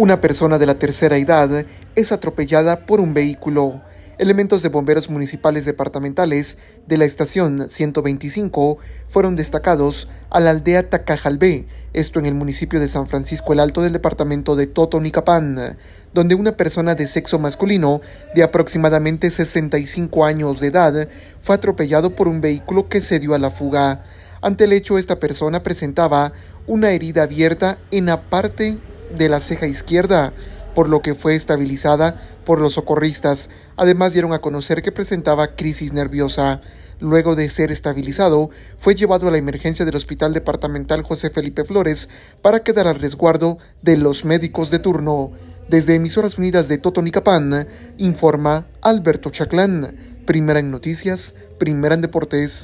Una persona de la tercera edad es atropellada por un vehículo. Elementos de bomberos municipales departamentales de la estación 125 fueron destacados a la aldea Tacajalbé, esto en el municipio de San Francisco el Alto del departamento de Totonicapán, donde una persona de sexo masculino de aproximadamente 65 años de edad fue atropellado por un vehículo que se dio a la fuga. Ante el hecho, esta persona presentaba una herida abierta en la parte de la ceja izquierda, por lo que fue estabilizada por los socorristas. Además dieron a conocer que presentaba crisis nerviosa. Luego de ser estabilizado, fue llevado a la emergencia del Hospital Departamental José Felipe Flores para quedar al resguardo de los médicos de turno. Desde Emisoras Unidas de Totonicapán, informa Alberto Chaclán. Primera en noticias, primera en deportes.